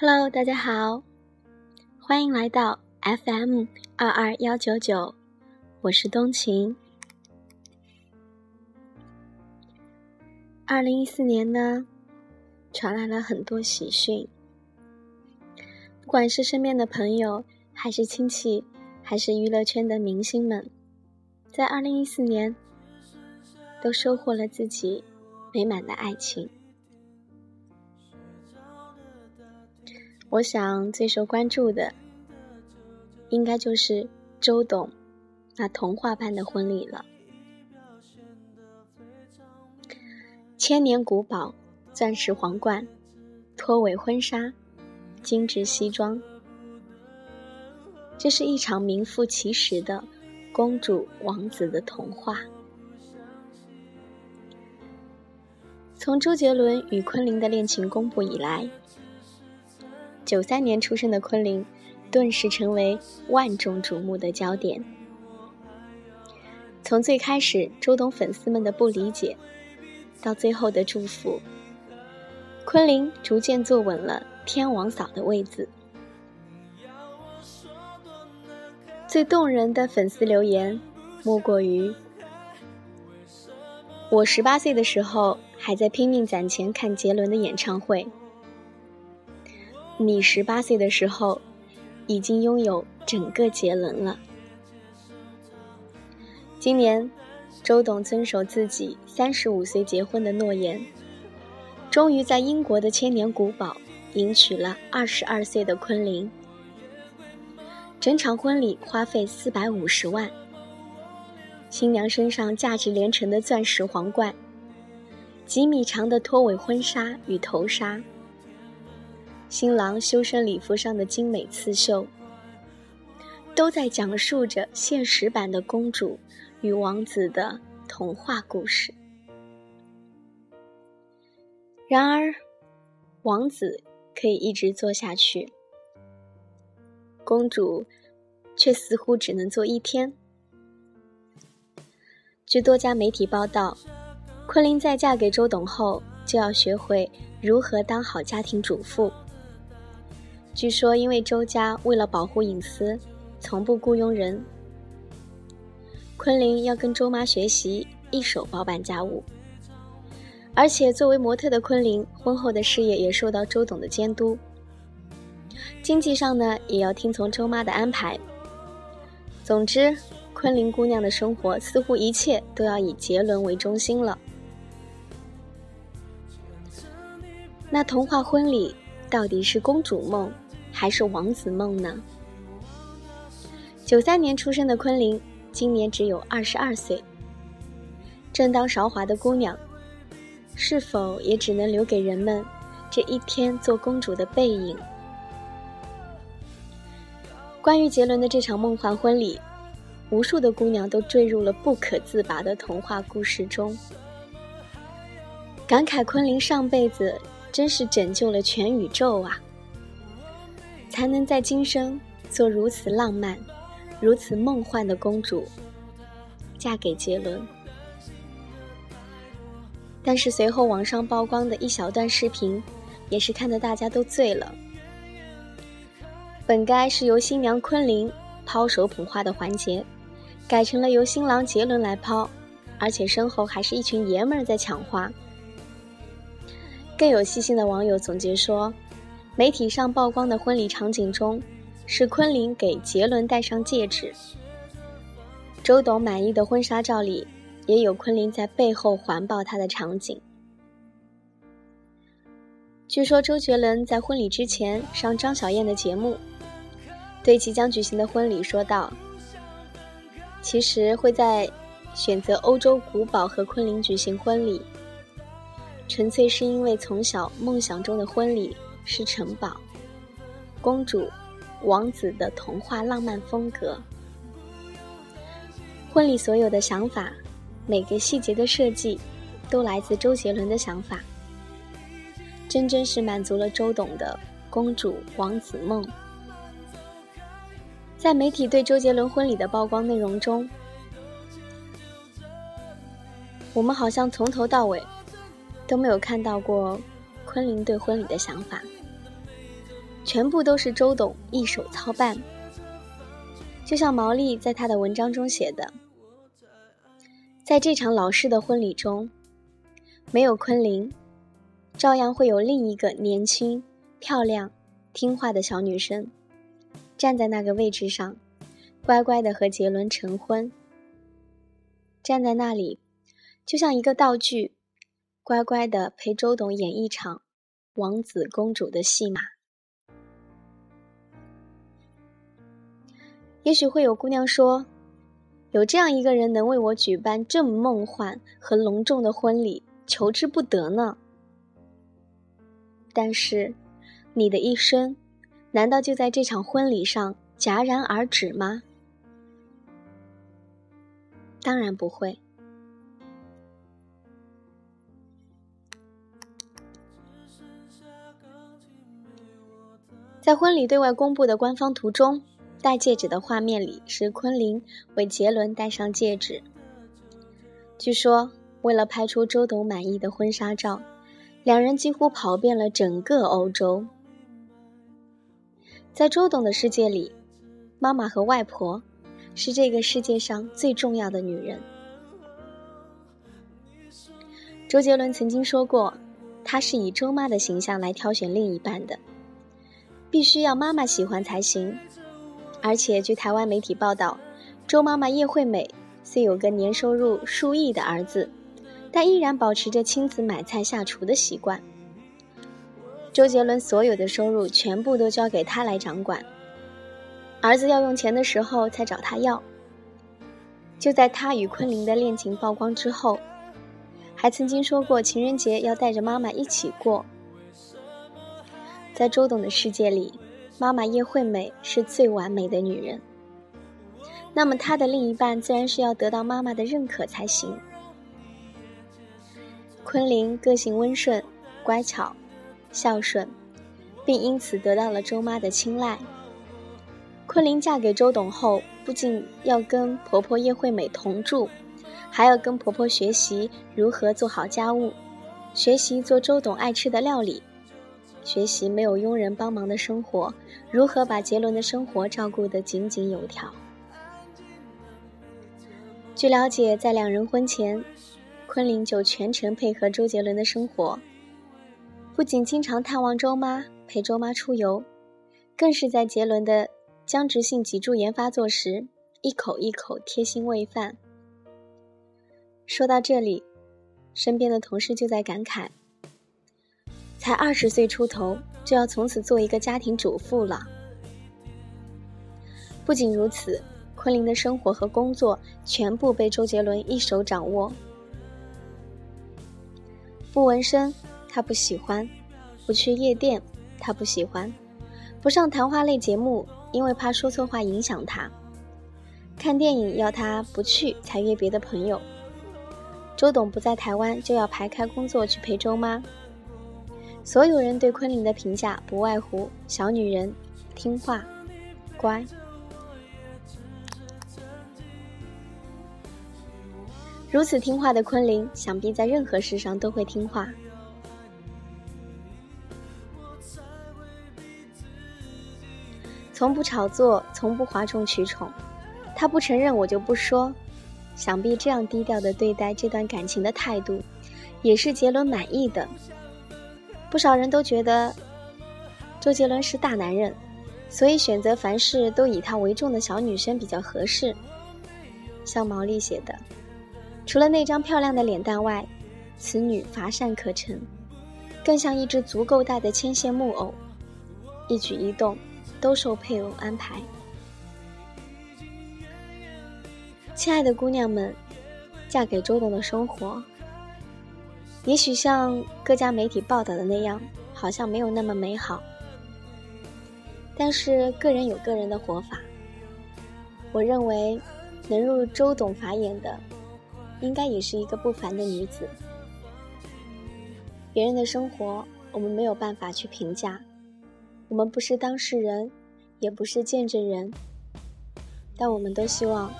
Hello，大家好，欢迎来到 FM 二二幺九九，我是冬晴。二零一四年呢，传来了很多喜讯，不管是身边的朋友，还是亲戚，还是娱乐圈的明星们，在二零一四年都收获了自己美满的爱情。我想最受关注的，应该就是周董那童话般的婚礼了。千年古堡，钻石皇冠，拖尾婚纱，精致西装，这是一场名副其实的公主王子的童话。从周杰伦与昆凌的恋情公布以来，九三年出生的昆凌，顿时成为万众瞩目的焦点。从最开始周董粉丝们的不理解。到最后的祝福，昆凌逐渐坐稳了天王嫂的位子。最动人的粉丝留言，莫过于：“我十八岁的时候还在拼命攒钱看杰伦的演唱会，你十八岁的时候已经拥有整个杰伦了。”今年。周董遵守自己三十五岁结婚的诺言，终于在英国的千年古堡迎娶了二十二岁的昆凌。整场婚礼花费四百五十万，新娘身上价值连城的钻石皇冠，几米长的拖尾婚纱与头纱，新郎修身礼服上的精美刺绣，都在讲述着现实版的公主。与王子的童话故事。然而，王子可以一直做下去，公主却似乎只能做一天。据多家媒体报道，昆凌在嫁给周董后，就要学会如何当好家庭主妇。据说，因为周家为了保护隐私，从不雇佣人。昆凌要跟周妈学习一手包办家务，而且作为模特的昆凌，婚后的事业也受到周董的监督。经济上呢，也要听从周妈的安排。总之，昆凌姑娘的生活似乎一切都要以杰伦为中心了。那童话婚礼到底是公主梦还是王子梦呢？九三年出生的昆凌。今年只有二十二岁，正当韶华的姑娘，是否也只能留给人们这一天做公主的背影？关于杰伦的这场梦幻婚礼，无数的姑娘都坠入了不可自拔的童话故事中，感慨昆凌上辈子真是拯救了全宇宙啊，才能在今生做如此浪漫。如此梦幻的公主，嫁给杰伦。但是随后网上曝光的一小段视频，也是看得大家都醉了。本该是由新娘昆凌抛手捧花的环节，改成了由新郎杰伦来抛，而且身后还是一群爷们儿在抢花。更有细心的网友总结说，媒体上曝光的婚礼场景中。是昆凌给杰伦戴上戒指。周董满意的婚纱照里，也有昆凌在背后环抱他的场景。据说周杰伦在婚礼之前上张小燕的节目，对即将举行的婚礼说道：“其实会在选择欧洲古堡和昆凌举行婚礼，纯粹是因为从小梦想中的婚礼是城堡、公主。”王子的童话浪漫风格，婚礼所有的想法，每个细节的设计，都来自周杰伦的想法，真真是满足了周董的公主王子梦。在媒体对周杰伦婚礼的曝光内容中，我们好像从头到尾都没有看到过昆凌对婚礼的想法。全部都是周董一手操办。就像毛利在他的文章中写的，在这场老式的婚礼中，没有昆凌，照样会有另一个年轻、漂亮、听话的小女生，站在那个位置上，乖乖的和杰伦成婚。站在那里，就像一个道具，乖乖的陪周董演一场王子公主的戏码。也许会有姑娘说：“有这样一个人能为我举办这么梦幻和隆重的婚礼，求之不得呢。”但是，你的一生，难道就在这场婚礼上戛然而止吗？当然不会。在婚礼对外公布的官方图中。戴戒指的画面里是昆凌为杰伦戴上戒指。据说，为了拍出周董满意的婚纱照，两人几乎跑遍了整个欧洲。在周董的世界里，妈妈和外婆是这个世界上最重要的女人。周杰伦曾经说过，他是以周妈的形象来挑选另一半的，必须要妈妈喜欢才行。而且，据台湾媒体报道，周妈妈叶惠美虽有个年收入数亿的儿子，但依然保持着亲自买菜下厨的习惯。周杰伦所有的收入全部都交给他来掌管，儿子要用钱的时候才找他要。就在他与昆凌的恋情曝光之后，还曾经说过情人节要带着妈妈一起过。在周董的世界里。妈妈叶惠美是最完美的女人，那么她的另一半自然是要得到妈妈的认可才行。昆凌个性温顺、乖巧、孝顺，并因此得到了周妈的青睐。昆凌嫁给周董后，不仅要跟婆婆叶惠美同住，还要跟婆婆学习如何做好家务，学习做周董爱吃的料理。学习没有佣人帮忙的生活，如何把杰伦的生活照顾得井井有条？据了解，在两人婚前，昆凌就全程配合周杰伦的生活，不仅经常探望周妈，陪周妈出游，更是在杰伦的僵直性脊柱炎发作时，一口一口贴心喂饭。说到这里，身边的同事就在感慨。才二十岁出头，就要从此做一个家庭主妇了。不仅如此，昆凌的生活和工作全部被周杰伦一手掌握。不纹身，他不喜欢；不去夜店，他不喜欢；不上谈话类节目，因为怕说错话影响他；看电影要他不去才约别的朋友。周董不在台湾，就要排开工作去陪周妈。所有人对昆凌的评价不外乎小女人，听话，乖。如此听话的昆凌，想必在任何事上都会听话。从不炒作，从不哗众取宠，他不承认我就不说。想必这样低调的对待这段感情的态度，也是杰伦满意的。不少人都觉得周杰伦是大男人，所以选择凡事都以他为重的小女生比较合适。像毛利写的，除了那张漂亮的脸蛋外，此女乏善可陈，更像一只足够大的牵线木偶，一举一动都受配偶安排。亲爱的姑娘们，嫁给周董的生活。也许像各家媒体报道的那样，好像没有那么美好。但是个人有个人的活法。我认为，能入周董法眼的，应该也是一个不凡的女子。别人的生活，我们没有办法去评价，我们不是当事人，也不是见证人。但我们都希望，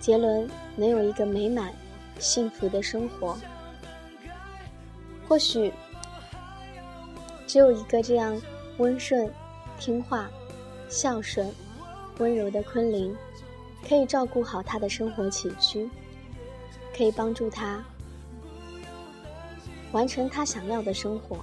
杰伦能有一个美满、幸福的生活。或许，只有一个这样温顺、听话、孝顺、温柔的昆凌，可以照顾好他的生活起居，可以帮助他完成他想要的生活。